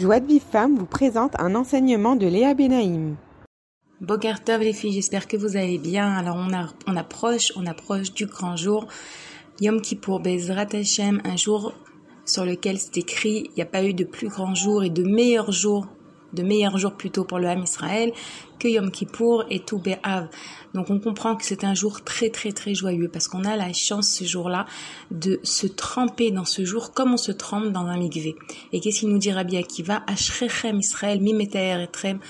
Joie de vous présente un enseignement de Léa Benaïm. Bokertov les filles, j'espère que vous allez bien. Alors on, on approche, on approche du grand jour. Yom Kippour, Bezrat Hashem, un jour sur lequel c'est écrit, il n'y a pas eu de plus grand jour et de meilleur jour de meilleurs jours plutôt pour le Ham Israël que Yom Kippour et tout Be'av. Donc on comprend que c'est un jour très très très joyeux parce qu'on a la chance ce jour-là de se tremper dans ce jour comme on se trempe dans un mikvé. Et qu'est-ce qu'il nous dit Rabbi Akiva? Ashrechem Israël mimeter etrem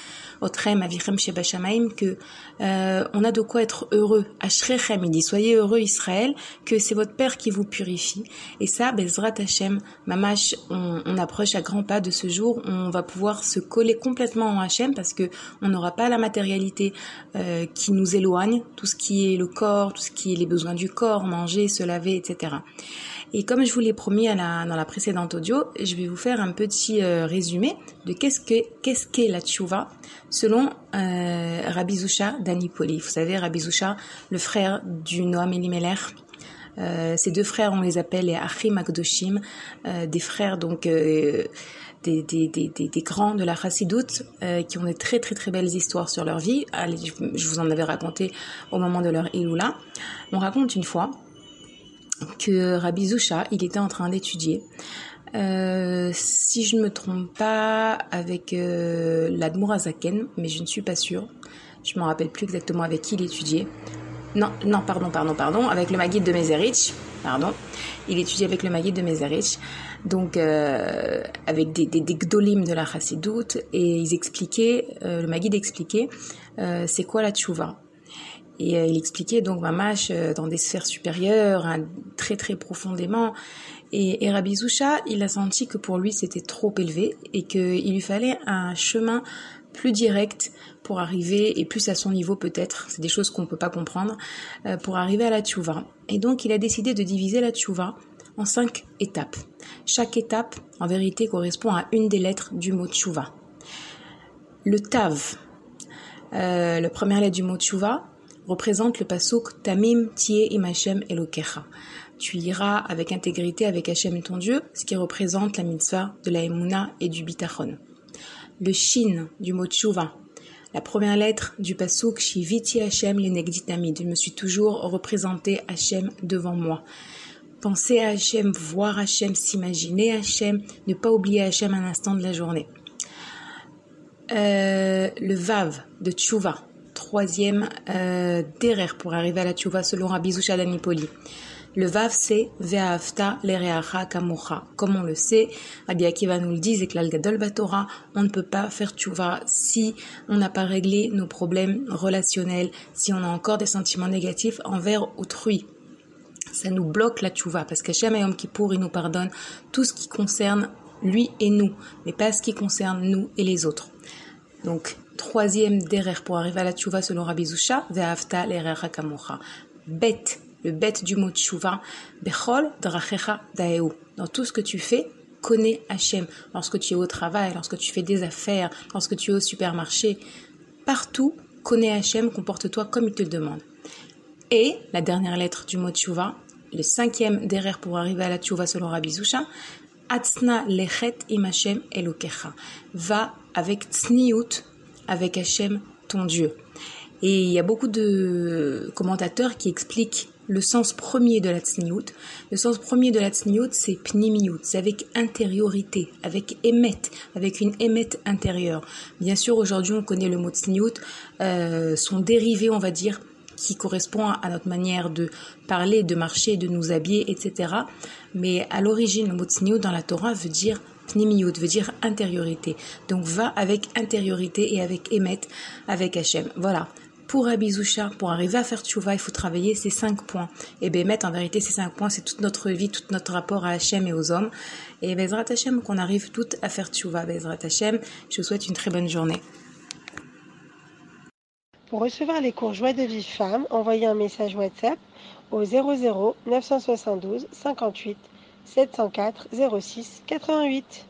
otrem avichem shebashamaim que euh, on a de quoi être heureux. Ashrechem il dit soyez heureux Israël que c'est votre Père qui vous purifie. Et ça Bezrat Hashem Mamash on, on approche à grands pas de ce jour on va pouvoir se coller complètement en Hashem parce que on n'aura pas la matérialité euh, qui nous éloigne, tout ce qui est le corps, tout ce qui est les besoins du corps, manger, se laver, etc. Et comme je vous l'ai promis dans la précédente audio, je vais vous faire un petit euh, résumé de qu'est-ce que qu'est-ce qu'est la tchouva selon euh, Rabbi Zusha d'Anipoli. Vous savez, Rabbi Zusha, le frère du Noam Elimelech, ces deux frères, on les appelle les Achim Akdoshim, euh, des frères donc euh, des, des, des, des, grands de la Chassidoute euh, qui ont des très très très belles histoires sur leur vie. Je vous en avais raconté au moment de leur Iloula. On raconte une fois que Rabbi Zusha, il était en train d'étudier. Euh, si je ne me trompe pas, avec euh, l'Admorazaken, mais je ne suis pas sûre. Je ne me rappelle plus exactement avec qui il étudiait. Non, non, pardon, pardon, pardon, avec le Maguide de Mezerich, pardon. Il étudiait avec le Maguide de Mezerich, donc euh, avec des, des, des, gdolim de la Chassidoute, et ils expliquaient, euh, le Maguide expliquait, euh, c'est quoi la tchouva. Et euh, il expliquait donc Mamash euh, dans des sphères supérieures, hein, très très profondément. Et, et Rabbi Zusha, il a senti que pour lui c'était trop élevé et qu'il lui fallait un chemin plus direct pour arriver, et plus à son niveau peut-être, c'est des choses qu'on ne peut pas comprendre, euh, pour arriver à la tchouva. Et donc il a décidé de diviser la tchouva en cinq étapes. Chaque étape, en vérité, correspond à une des lettres du mot tchouva. Le tav, euh, la première lettre du mot tchouva, représente le pasuk Tamim Tie Im Hashem Elokecha. Tu iras avec intégrité avec Hashem ton Dieu, ce qui représente la mitzvah de la Emuna et du bitachon le shin du mot tchouva, la première lettre du pasuk Shiviti Hashem lenegditamid. Je me suis toujours représenté Hashem devant moi. Penser à Hashem, voir Hashem, s'imaginer Hashem, ne pas oublier Hashem un instant de la journée. Euh, le vav de tchouva, troisième euh, derer pour arriver à la tchouva selon Rabbi Danipoli. Le Vav, c'est Ve'afta l'ereacha kamocha. Comme on le sait, Rabbi Akiva nous le dit, et Gadol Batora, on ne peut pas faire tchouva si on n'a pas réglé nos problèmes relationnels, si on a encore des sentiments négatifs envers autrui. Ça nous bloque la tchouva, parce qu'Hachem Yom Kippour, il nous pardonne tout ce qui concerne lui et nous, mais pas ce qui concerne nous et les autres. Donc, troisième derer pour arriver à la tchouva selon Rabbi Zusha, Ve'afta l'ereacha kamocha. Bête le bête du mot tchouva, Bechol drachecha daeu. Dans tout ce que tu fais, connais Hachem. Lorsque tu es au travail, lorsque tu fais des affaires, lorsque tu es au supermarché, partout, connais Hachem, comporte-toi comme il te le demande. Et la dernière lettre du mot tchouva, le cinquième derrière pour arriver à la tchouva selon Rabbi Zusha, Atzna lechet im Hashem elokecha. Va avec tsniout, avec Hachem, ton Dieu. Et il y a beaucoup de commentateurs qui expliquent le sens premier de la tsniout. Le sens premier de la tsniout, c'est pnimiout, c'est avec intériorité, avec émet, avec une émette intérieure. Bien sûr, aujourd'hui, on connaît le mot tsniout, euh, son dérivé, on va dire, qui correspond à notre manière de parler, de marcher, de nous habiller, etc. Mais à l'origine, le mot tsniout dans la Torah veut dire pnimiout, veut dire intériorité. Donc va avec intériorité et avec émet, avec Hachem. Voilà pour Abizoucha, pour arriver à faire tchouva, il faut travailler ces cinq points. Et bien, mettre en vérité ces cinq points, c'est toute notre vie, tout notre rapport à Hachem et aux hommes. Et Bezrat Hachem, qu'on arrive toutes à faire tchouva. Bezrat Hachem, je vous souhaite une très bonne journée. Pour recevoir les cours Joie de vie femme, envoyez un message WhatsApp au 00 972 58 704 06 88.